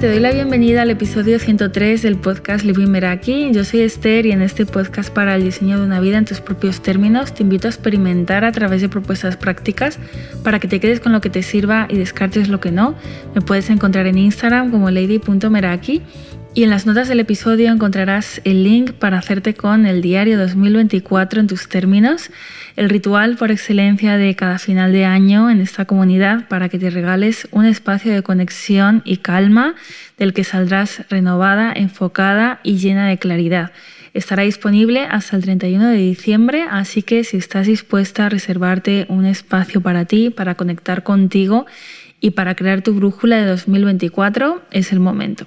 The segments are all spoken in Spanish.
Te doy la bienvenida al episodio 103 del podcast Living Meraki. Yo soy Esther y en este podcast para el diseño de una vida en tus propios términos te invito a experimentar a través de propuestas prácticas para que te quedes con lo que te sirva y descartes lo que no. Me puedes encontrar en Instagram como lady.meraki y en las notas del episodio encontrarás el link para hacerte con el diario 2024 en tus términos, el ritual por excelencia de cada final de año en esta comunidad para que te regales un espacio de conexión y calma del que saldrás renovada, enfocada y llena de claridad. Estará disponible hasta el 31 de diciembre, así que si estás dispuesta a reservarte un espacio para ti, para conectar contigo y para crear tu brújula de 2024, es el momento.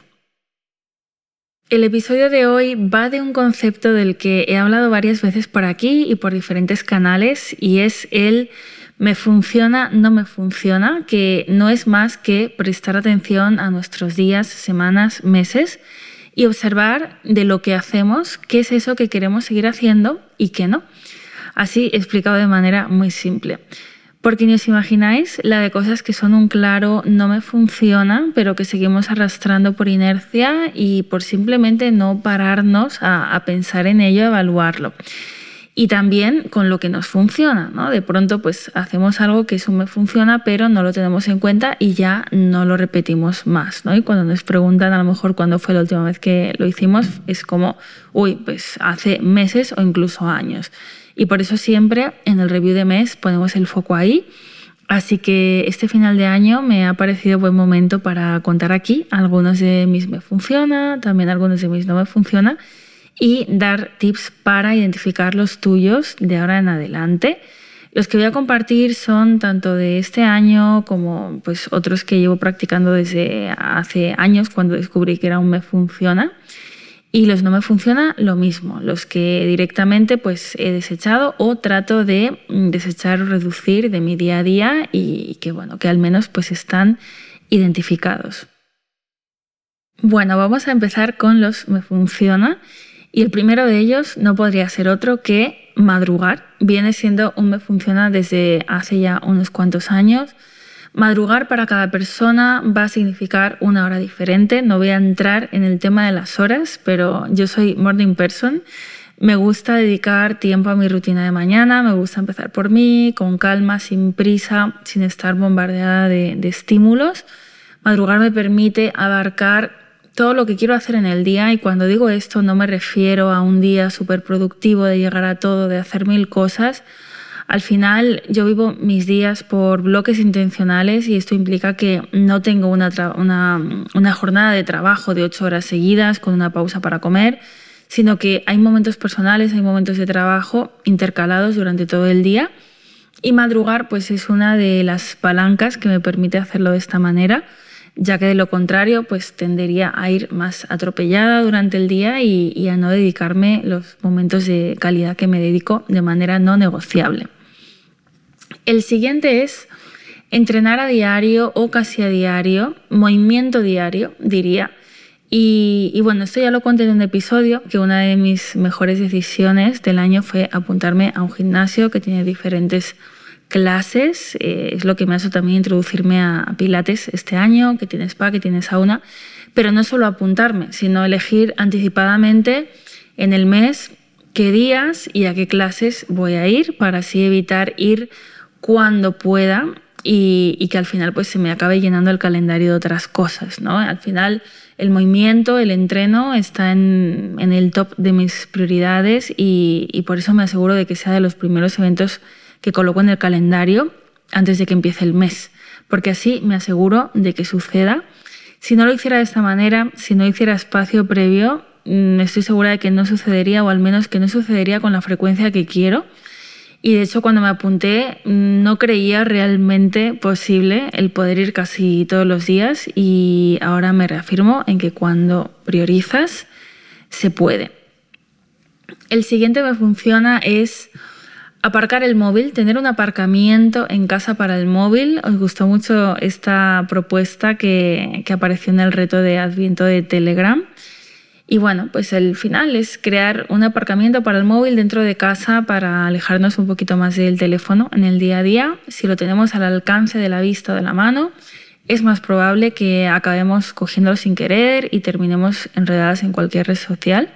El episodio de hoy va de un concepto del que he hablado varias veces por aquí y por diferentes canales y es el me funciona, no me funciona, que no es más que prestar atención a nuestros días, semanas, meses y observar de lo que hacemos qué es eso que queremos seguir haciendo y qué no. Así explicado de manera muy simple. Porque ni os imagináis la de cosas que son un claro no me funciona, pero que seguimos arrastrando por inercia y por simplemente no pararnos a, pensar en ello, a evaluarlo. Y también con lo que nos funciona, ¿no? De pronto pues hacemos algo que eso me funciona, pero no lo tenemos en cuenta y ya no lo repetimos más, ¿no? Y cuando nos preguntan a lo mejor cuándo fue la última vez que lo hicimos, es como, uy, pues hace meses o incluso años. Y por eso siempre en el review de mes ponemos el foco ahí. Así que este final de año me ha parecido buen momento para contar aquí algunos de mis me funciona, también algunos de mis no me funciona y dar tips para identificar los tuyos de ahora en adelante. Los que voy a compartir son tanto de este año como pues otros que llevo practicando desde hace años cuando descubrí que era un me funciona. Y los no me funciona, lo mismo, los que directamente pues he desechado o trato de mm, desechar o reducir de mi día a día y que bueno, que al menos pues están identificados. Bueno, vamos a empezar con los me funciona y el primero de ellos no podría ser otro que madrugar. Viene siendo un me funciona desde hace ya unos cuantos años. Madrugar para cada persona va a significar una hora diferente. No voy a entrar en el tema de las horas, pero yo soy morning person. Me gusta dedicar tiempo a mi rutina de mañana, me gusta empezar por mí, con calma, sin prisa, sin estar bombardeada de, estímulos. Madrugar me permite abarcar todo lo que quiero hacer en el día y cuando digo esto no me refiero a un día súper productivo de llegar a todo, de hacer mil cosas, al final yo vivo mis días por bloques intencionales y esto implica que no tengo una, una, jornada de trabajo de ocho horas seguidas con una pausa para comer, sino que hay momentos personales, hay momentos de trabajo intercalados durante todo el día. Y madrugar pues es una de las palancas que me permite hacerlo de esta manera, ya que de lo contrario pues tendería a ir más atropellada durante el día y, y a no dedicarme los momentos de calidad que me dedico de manera no negociable. El siguiente es entrenar a diario o casi a diario, movimiento diario, diría. Y, bueno, esto ya lo conté en un episodio, que una de mis mejores decisiones del año fue apuntarme a un gimnasio que tiene diferentes clases. Eh, es lo que me hecho también introducirme a, Pilates este año, que tiene spa, que tiene sauna. Pero no solo apuntarme, sino elegir anticipadamente en el mes qué días y a qué clases voy a ir para así evitar ir cuando pueda y, que al final pues se me acabe llenando el calendario de otras cosas, ¿no? Al final el movimiento, el entreno está en, el top de mis prioridades y, por eso me aseguro de que sea de los primeros eventos que coloco en el calendario antes de que empiece el mes, porque así me aseguro de que suceda. Si no lo hiciera de esta manera, si no hiciera espacio previo, mm, estoy segura de que no sucedería o al menos que no sucedería con la frecuencia que quiero y de hecho cuando me apunté no creía realmente posible el poder ir casi todos los días y ahora me reafirmo en que cuando priorizas se puede. El siguiente que funciona es aparcar el móvil, tener un aparcamiento en casa para el móvil. Os gustó mucho esta propuesta que, que apareció en el reto de Adviento de Telegram. Y bueno, pues el final es crear un aparcamiento para el móvil dentro de casa para alejarnos un poquito más del teléfono en el día a día. Si lo tenemos al alcance de la vista o de la mano, es más probable que acabemos cogiéndolo sin querer y terminemos enredadas en cualquier red social.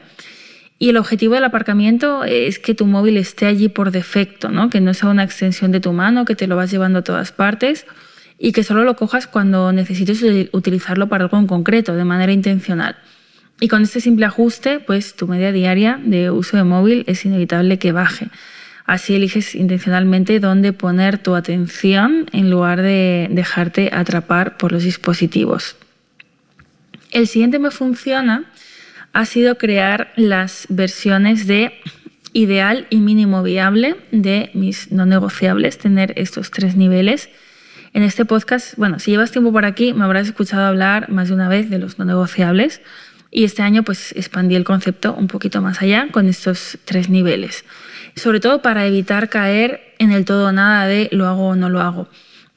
Y el objetivo del aparcamiento es que tu móvil esté allí por defecto, ¿no? que no sea una extensión de tu mano, que te lo vas llevando a todas partes y que solo lo cojas cuando necesites utilizarlo para algo en concreto, de manera intencional. Y con este simple ajuste, pues tu media diaria de uso de móvil es inevitable que baje. Así eliges intencionalmente dónde poner tu atención en lugar de dejarte atrapar por los dispositivos. El siguiente me funciona ha sido crear las versiones de ideal y mínimo viable de mis no negociables, tener estos tres niveles. En este podcast, bueno, si llevas tiempo por aquí, me habrás escuchado hablar más de una vez de los no negociables y este año pues expandí el concepto un poquito más allá con estos tres niveles, sobre todo para evitar caer en el todo o nada de lo hago o no lo hago.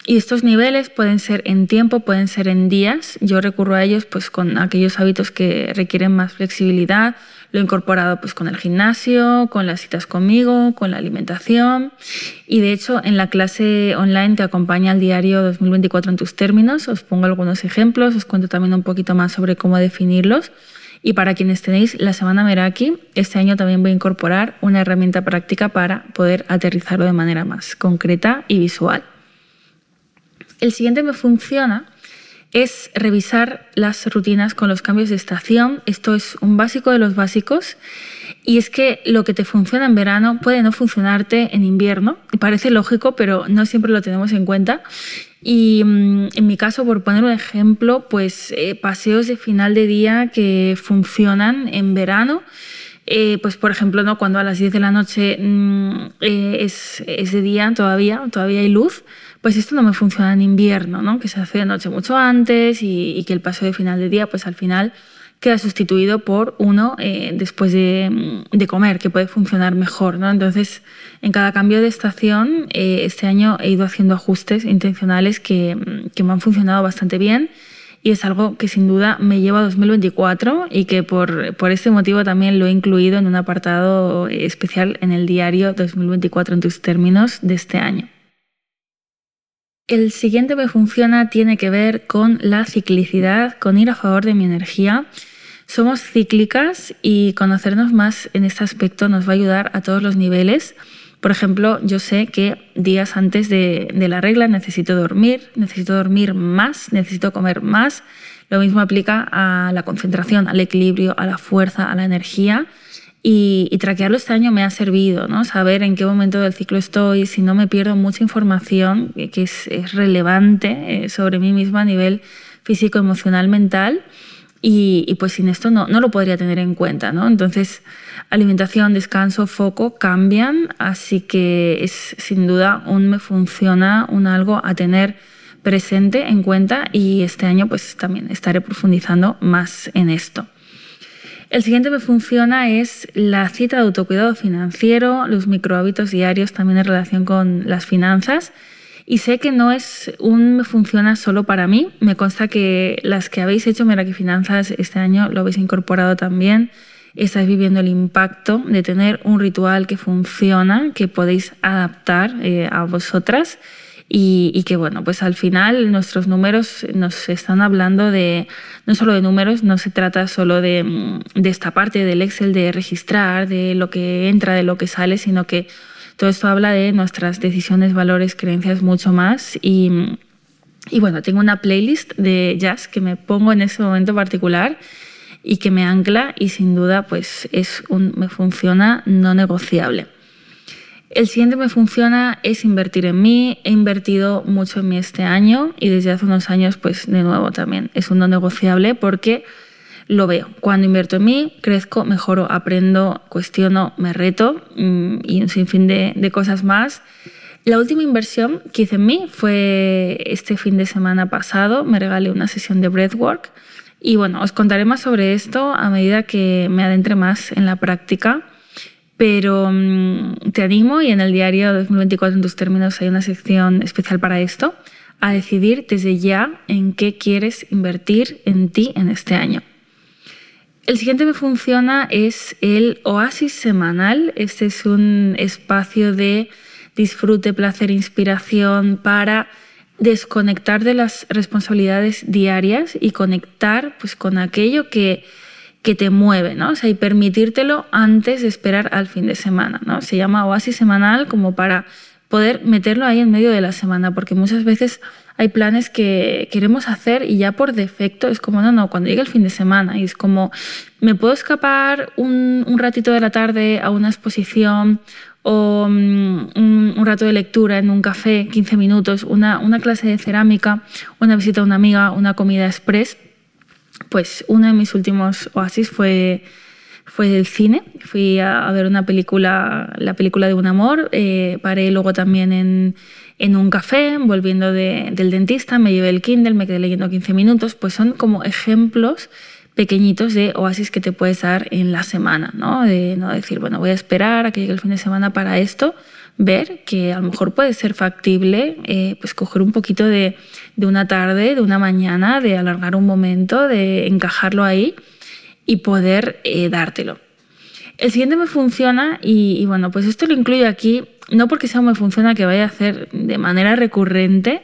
Y estos niveles pueden ser en tiempo, pueden ser en días. Yo recurro a ellos pues con aquellos hábitos que requieren más flexibilidad. Lo he incorporado pues con el gimnasio, con las citas conmigo, con la alimentación. Y de hecho en la clase online que acompaña al diario 2024 en tus términos os pongo algunos ejemplos, os cuento también un poquito más sobre cómo definirlos. Y para quienes tenéis la semana Meraki, este año también voy a incorporar una herramienta práctica para poder aterrizarlo de manera más concreta y visual. El siguiente me funciona es revisar las rutinas con los cambios de estación. Esto es un básico de los básicos. Y es que lo que te funciona en verano puede no funcionarte en invierno. Parece lógico, pero no siempre lo tenemos en cuenta. Y mm, en mi caso, por poner un ejemplo, pues eh, paseos de final de día que funcionan en verano. Eh, pues por ejemplo, ¿no? cuando a las 10 de la noche mm, eh, es, es, de día todavía, todavía hay luz, pues esto no me funciona en invierno, ¿no? que se hace de noche mucho antes y, que el paso de final de día, pues al final queda sustituido por uno eh, después de, comer, que puede funcionar mejor. ¿no? Entonces, en cada cambio de estación, eh, este año he ido haciendo ajustes intencionales que, que, me han funcionado bastante bien y es algo que sin duda me lleva a 2024 y que por, por este motivo también lo he incluido en un apartado especial en el diario 2024 en tus términos de este año. El siguiente me funciona tiene que ver con la ciclicidad, con ir a favor de mi energía. Somos cíclicas y conocernos más en este aspecto nos va a ayudar a todos los niveles. Por ejemplo, yo sé que días antes de, de, la regla necesito dormir, necesito dormir más, necesito comer más. Lo mismo aplica a la concentración, al equilibrio, a la fuerza, a la energía. Y, traquearlo este año me ha servido, ¿no? Saber en qué momento del ciclo estoy, si no me pierdo mucha información que es, es relevante eh, sobre mí misma a nivel físico, emocional, mental. Y, y, pues sin esto no, no lo podría tener en cuenta, ¿no? Entonces, alimentación, descanso, foco cambian, así que es sin duda un me funciona, un algo a tener presente en cuenta y este año pues también estaré profundizando más en esto. El siguiente me funciona es la cita de autocuidado financiero, los microhábitos diarios también en relación con las finanzas. Y sé que no es un me funciona solo para mí. Me consta que las que habéis hecho Meraki Finanzas este año lo habéis incorporado también. Estáis viviendo el impacto de tener un ritual que funciona, que podéis adaptar eh, a vosotras y, que bueno, pues al final nuestros números nos están hablando de, no solo de números, no se trata solo de, mm, de esta parte del Excel de registrar, de lo que entra, de lo que sale, sino que todo esto habla de nuestras decisiones, valores, creencias, mucho más. Y, y, bueno, tengo una playlist de jazz que me pongo en ese momento particular y que me ancla y sin duda pues es un me funciona no negociable. El siguiente me funciona es invertir en mí. He invertido mucho en mí este año y desde hace unos años, pues de nuevo también es un no negociable porque lo veo. Cuando invierto en mí, crezco, mejoro, aprendo, cuestiono, me reto mm, y un sinfín de, cosas más. La última inversión que hice en mí fue este fin de semana pasado. Me regalé una sesión de breathwork. Y bueno, os contaré más sobre esto a medida que me adentre más en la práctica pero mm, te animo y en el diario 2024 en tus términos hay una sección especial para esto, a decidir desde ya en qué quieres invertir en ti en este año. El siguiente que funciona es el oasis semanal. Este es un espacio de disfrute, placer, inspiración para desconectar de las responsabilidades diarias y conectar pues, con aquello que, que te mueve, ¿no? O sea, y permitírtelo antes de esperar al fin de semana, ¿no? Se llama oasis semanal como para poder meterlo ahí en medio de la semana, porque muchas veces hay planes que queremos hacer y ya por defecto es como, no, no, cuando llegue el fin de semana y es como, me puedo escapar un, ratito de la tarde a una exposición o mm, un, rato de lectura en un café, 15 minutos, una, una clase de cerámica, una visita a una amiga, una comida express, pues uno de mis últimos oasis fue, fue del cine. Fui a, ver una película, la película de un amor, eh, paré luego también en, en un café, volviendo de, del dentista, me llevé el Kindle, me quedé leyendo 15 minutos, pues son como ejemplos pequeñitos de oasis que te puedes dar en la semana, ¿no? De no decir, bueno, voy a esperar a que llegue el fin de semana para esto, ver que a lo mejor puede ser factible, eh, pues coger un poquito de, de, una tarde, de una mañana, de alargar un momento, de encajarlo ahí y poder eh, dártelo. El siguiente me funciona y, y, bueno, pues esto lo incluyo aquí, no porque sea me funciona que vaya a hacer de manera recurrente,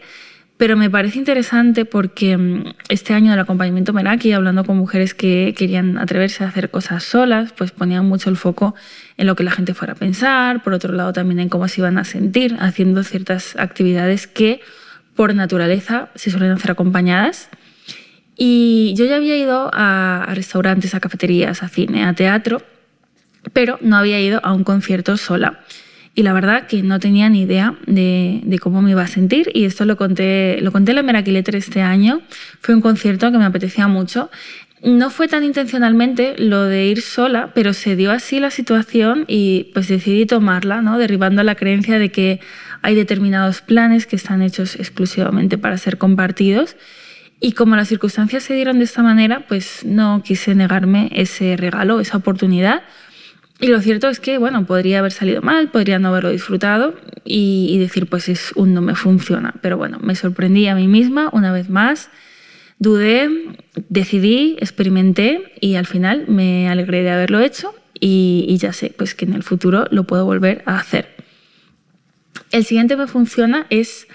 pero me parece interesante porque mm, este año del acompañamiento Meraki, hablando con mujeres que querían atreverse a hacer cosas solas, pues ponían mucho el foco en lo que la gente fuera a pensar, por otro lado también en cómo se iban a sentir haciendo ciertas actividades que por naturaleza se suelen hacer acompañadas. Y yo ya había ido a, restaurantes, a cafeterías, a cine, a teatro, pero no había ido a un concierto sola y la verdad que no tenía ni idea de, cómo me iba a sentir y esto lo conté, lo conté en la Meraquileter este año. Fue un concierto que me apetecía mucho. No fue tan intencionalmente lo de ir sola, pero se dio así la situación y pues decidí tomarla, ¿no? derribando la creencia de que hay determinados planes que están hechos exclusivamente para ser compartidos. Y como las circunstancias se dieron de esta manera, pues no quise negarme ese regalo, esa oportunidad y lo cierto es que, bueno, podría haber salido mal, podría no haberlo disfrutado y, decir, pues es un no me funciona. Pero bueno, me sorprendí a mí misma una vez más, dudé, decidí, experimenté y al final me alegré de haberlo hecho y, ya sé pues que en el futuro lo puedo volver a hacer. El siguiente me funciona es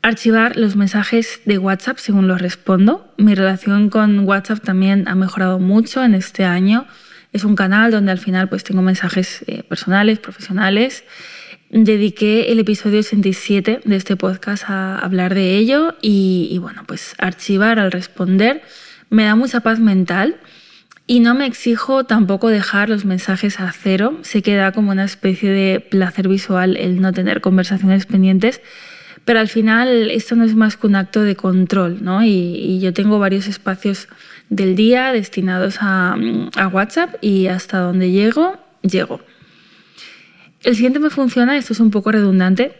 archivar los mensajes de WhatsApp según los respondo. Mi relación con WhatsApp también ha mejorado mucho en este año es un canal donde al final pues tengo mensajes eh, personales, profesionales. Dediqué el episodio 87 de este podcast a hablar de ello y, bueno, pues archivar al responder me da mucha paz mental y no me exijo tampoco dejar los mensajes a cero. Se queda como una especie de placer visual el no tener conversaciones pendientes, pero al final esto no es más que un acto de control, ¿no? Y, y yo tengo varios espacios del día destinados a, WhatsApp y hasta donde llego, llego. El siguiente me funciona, esto es un poco redundante,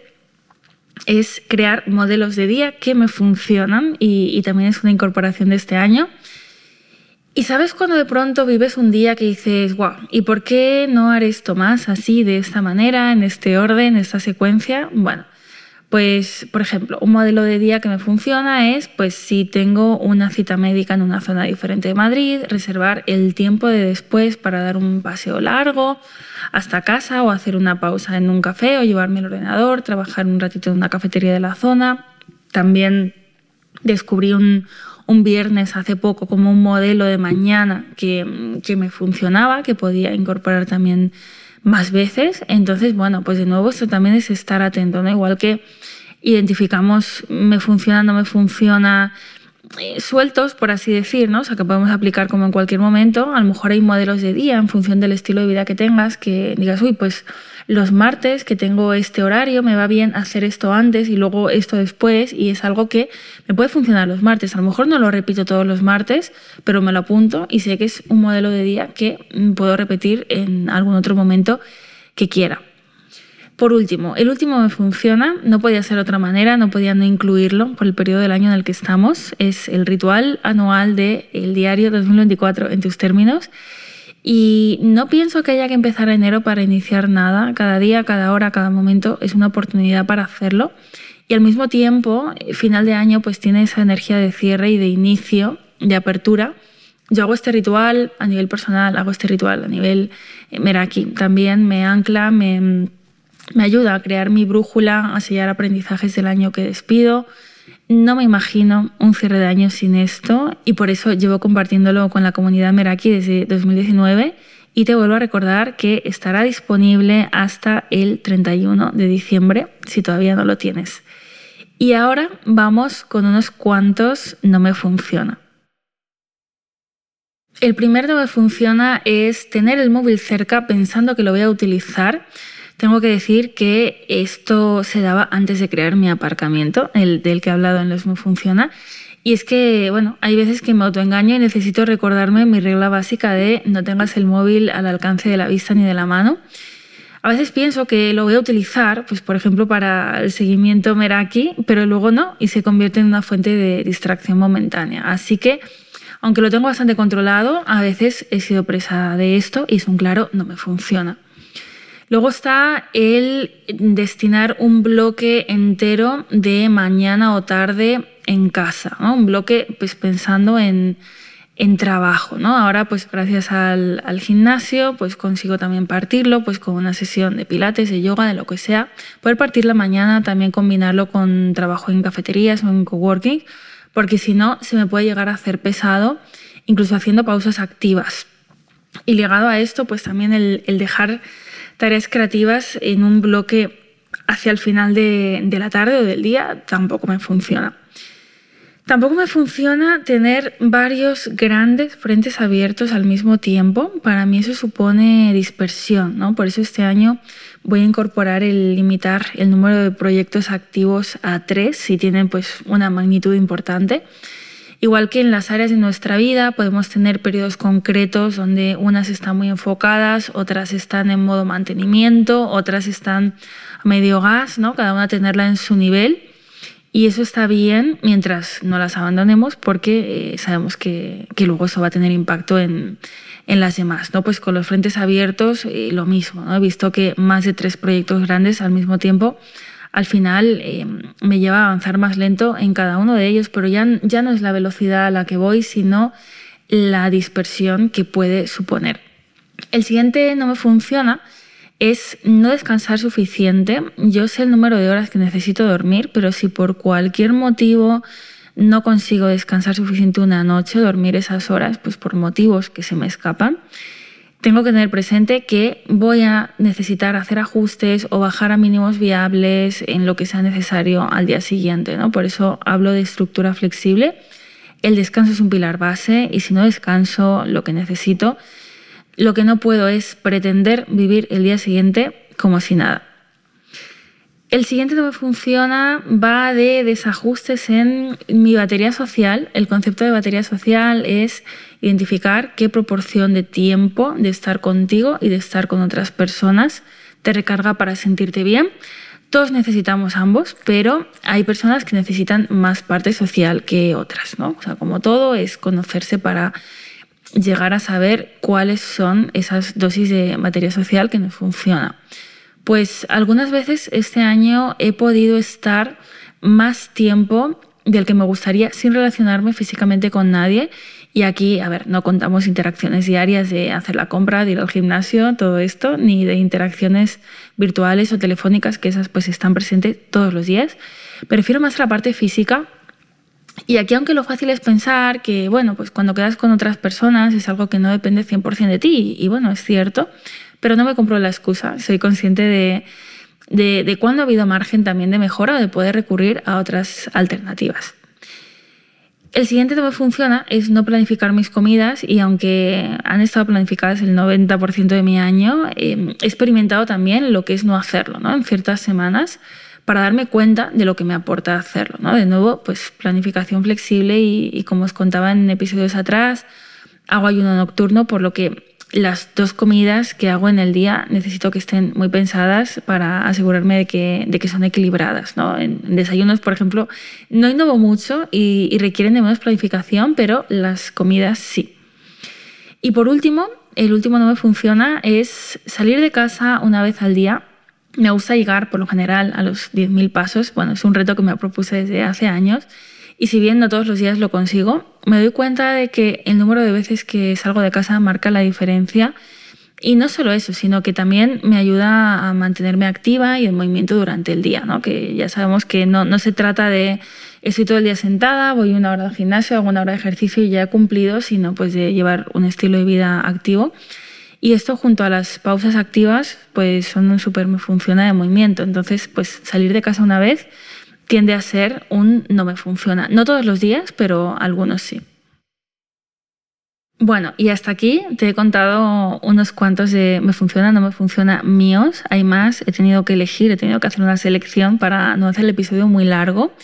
es crear modelos de día que me funcionan y, también es una incorporación de este año. Y sabes cuando de pronto vives un día que dices, wow, ¿y por qué no haré esto más así, de esta manera, en este orden, en esta secuencia? Bueno, pues, por ejemplo, un modelo de día que me funciona es, pues, si tengo una cita médica en una zona diferente de Madrid, reservar el tiempo de después para dar un paseo largo hasta casa o hacer una pausa en un café o llevarme el ordenador, trabajar un ratito en una cafetería de la zona. También descubrí un, viernes hace poco como un modelo de mañana que, que me funcionaba, que podía incorporar también más veces. Entonces, bueno, pues de nuevo esto también es estar atento, ¿no? Igual que identificamos me funciona, no me funciona, eh, sueltos, por así decir, ¿no? O sea, que podemos aplicar como en cualquier momento. A lo mejor hay modelos de día en función del estilo de vida que tengas, que digas, uy, pues los martes que tengo este horario, me va bien hacer esto antes y luego esto después y es algo que me puede funcionar los martes. A lo mejor no lo repito todos los martes, pero me lo apunto y sé que es un modelo de día que puedo repetir en algún otro momento que quiera. Por último, el último me funciona, no podía ser de otra manera, no podía no incluirlo por el periodo del año en el que estamos. Es el ritual anual del el diario 2024 en tus términos. Y no pienso que haya que empezar enero para iniciar nada. Cada día, cada hora, cada momento es una oportunidad para hacerlo. Y al mismo tiempo, final de año, pues tiene esa energía de cierre y de inicio, de apertura. Yo hago este ritual a nivel personal, hago este ritual a nivel eh, Meraki. También me ancla, me, me ayuda a crear mi brújula, a sellar aprendizajes del año que despido. No me imagino un cierre de año sin esto y por eso llevo compartiéndolo con la comunidad Meraki desde 2019 y te vuelvo a recordar que estará disponible hasta el 31 de diciembre si todavía no lo tienes. Y ahora vamos con unos cuantos no me funciona. El primer no me funciona es tener el móvil cerca pensando que lo voy a utilizar tengo que decir que esto se daba antes de crear mi aparcamiento, el del que he hablado en Los Me Funciona. Y es que, bueno, hay veces que me autoengaño y necesito recordarme mi regla básica de no tengas el móvil al alcance de la vista ni de la mano. A veces pienso que lo voy a utilizar, pues por ejemplo, para el seguimiento Meraki, pero luego no y se convierte en una fuente de distracción momentánea. Así que, aunque lo tengo bastante controlado, a veces he sido presa de esto y es un claro, no me funciona. Luego está el destinar un bloque entero de mañana o tarde en casa, un bloque pues pensando en, trabajo. ¿no? Ahora, pues gracias al, gimnasio, pues consigo también partirlo pues con una sesión de pilates, de yoga, de lo que sea. Poder partir la mañana, también combinarlo con trabajo en cafeterías o en coworking, porque si no, se me puede llegar a hacer pesado, incluso haciendo pausas activas. Y ligado a esto, pues también el dejar tareas creativas en un bloque hacia el final de, la tarde o del día tampoco me funciona. Tampoco me funciona tener varios grandes frentes abiertos al mismo tiempo. Para mí eso supone dispersión, ¿no? Por eso este año voy a incorporar el limitar el número de proyectos activos a tres si tienen pues una magnitud importante. Igual que en las áreas de nuestra vida podemos tener periodos concretos donde unas están muy enfocadas, otras están en modo mantenimiento, otras están a medio gas, ¿no? cada una tenerla en su nivel. Y eso está bien mientras no las abandonemos porque eh, sabemos que, que, luego eso va a tener impacto en, en las demás. ¿no? Pues con los frentes abiertos eh, lo mismo. ¿no? He visto que más de tres proyectos grandes al mismo tiempo al final eh, me lleva a avanzar más lento en cada uno de ellos, pero ya, ya no es la velocidad a la que voy, sino la dispersión que puede suponer. El siguiente no me funciona es no descansar suficiente. Yo sé el número de horas que necesito dormir, pero si por cualquier motivo no consigo descansar suficiente una noche, dormir esas horas, pues por motivos que se me escapan, tengo que tener presente que voy a necesitar hacer ajustes o bajar a mínimos viables en lo que sea necesario al día siguiente. ¿no? Por eso hablo de estructura flexible. El descanso es un pilar base y si no descanso lo que necesito, lo que no puedo es pretender vivir el día siguiente como si nada. El siguiente me funciona va de desajustes en mi batería social. El concepto de batería social es identificar qué proporción de tiempo de estar contigo y de estar con otras personas te recarga para sentirte bien. Todos necesitamos ambos, pero hay personas que necesitan más parte social que otras, ¿no? O sea, como todo es conocerse para llegar a saber cuáles son esas dosis de batería social que nos funciona. Pues algunas veces este año he podido estar más tiempo del que me gustaría sin relacionarme físicamente con nadie. Y aquí, a ver, no contamos interacciones diarias de hacer la compra, de ir al gimnasio, todo esto, ni de interacciones virtuales o telefónicas, que esas pues están presentes todos los días. Prefiero más la parte física. Y aquí, aunque lo fácil es pensar que, bueno, pues cuando quedas con otras personas es algo que no depende 100% de ti, y bueno, es cierto, pero no me compro la excusa. Soy consciente de, de, cuándo ha habido margen también de mejora o de poder recurrir a otras alternativas. El siguiente que me funciona es no planificar mis comidas y aunque han estado planificadas el 90% de mi año, em, he experimentado también lo que es no hacerlo ¿no? en ciertas semanas para darme cuenta de lo que me aporta hacerlo. ¿no? De nuevo, pues planificación flexible y, y como os contaba en episodios atrás, hago ayuno nocturno, por lo que las dos comidas que hago en el día necesito que estén muy pensadas para asegurarme de que, de que son equilibradas. ¿no? En, desayunos, por ejemplo, no innovo mucho y, requieren de menos planificación, pero las comidas sí. Y por último, el último no me funciona es salir de casa una vez al día. Me gusta llegar por lo general a los 10.000 pasos. Bueno, es un reto que me propuse desde hace años y si bien no todos los días lo consigo, me doy cuenta de que el número de veces que salgo de casa marca la diferencia. Y no solo eso, sino que también me ayuda a mantenerme activa y en movimiento durante el día, ¿no? que ya sabemos que no, no se trata de estoy todo el día sentada, voy una hora al gimnasio, hago una hora de ejercicio y ya he cumplido, sino pues de llevar un estilo de vida activo. Y esto junto a las pausas activas, pues son un súper me funciona de movimiento. Entonces, pues salir de casa una vez tiende a ser un no me funciona. No todos los días, pero algunos sí. Bueno, y hasta aquí te he contado unos cuantos de me funciona, no me funciona míos. Hay más, he tenido que elegir, he tenido que hacer una selección para no hacer el episodio muy largo.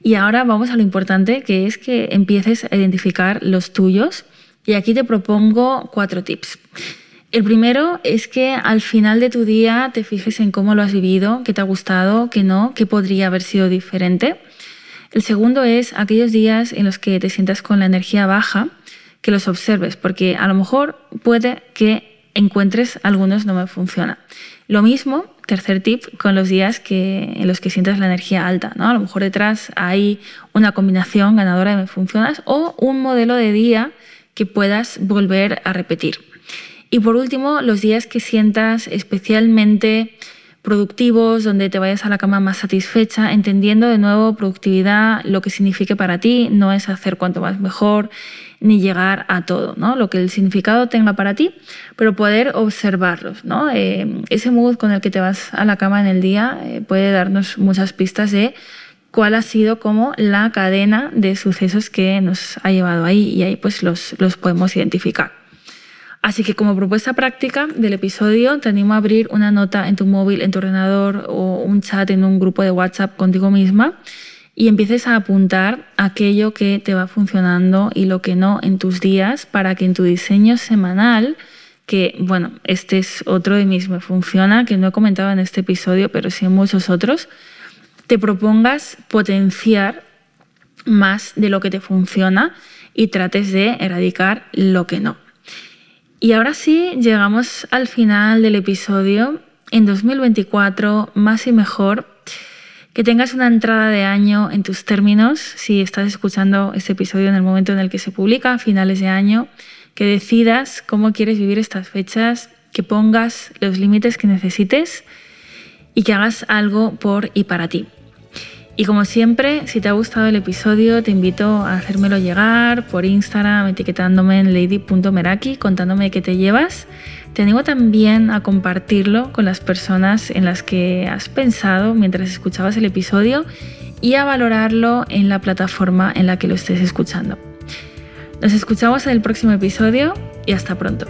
Y ahora vamos a lo importante, que es que empieces a identificar los tuyos. Y aquí te propongo cuatro tips. El primero es que al final de tu día te fijes en cómo lo has vivido, qué te ha gustado, qué no, qué podría haber sido diferente. El segundo es aquellos días en los que te sientas con la energía baja, que los observes, porque a lo mejor puede que encuentres algunos no me funciona. Lo mismo, tercer tip, con los días que, en los que sientas la energía alta. ¿no? A lo mejor detrás hay una combinación ganadora de me funcionas o un modelo de día que puedas volver a repetir. Y por último, los días que sientas especialmente productivos, donde te vayas a la cama más satisfecha, entendiendo de nuevo productividad, lo que signifique para ti, no es hacer cuanto más mejor, ni llegar a todo, ¿no? Lo que el significado tenga para ti, pero poder observarlos, ¿no? Eh, ese mood con el que te vas a la cama en el día eh, puede darnos muchas pistas de cuál ha sido como la cadena de sucesos que nos ha llevado ahí y ahí pues los, los podemos identificar. Así que como propuesta práctica del episodio te animo a abrir una nota en tu móvil, en tu ordenador o un chat en un grupo de WhatsApp contigo misma y empieces a apuntar aquello que te va funcionando y lo que no en tus días para que en tu diseño semanal, que bueno, este es otro de mis me funciona, que no he comentado en este episodio, pero sí en muchos otros, te propongas potenciar más de lo que te funciona y trates de erradicar lo que no. Y ahora sí, llegamos al final del episodio. En 2024, más y mejor, que tengas una entrada de año en tus términos, si estás escuchando este episodio en el momento en el que se publica, a finales de año, que decidas cómo quieres vivir estas fechas, que pongas los límites que necesites y que hagas algo por y para ti. Y como siempre, si te ha gustado el episodio, te invito a hacérmelo llegar por Instagram, etiquetándome en lady.meraki, contándome qué te llevas. Te animo también a compartirlo con las personas en las que has pensado mientras escuchabas el episodio y a valorarlo en la plataforma en la que lo estés escuchando. Nos escuchamos en el próximo episodio y hasta pronto.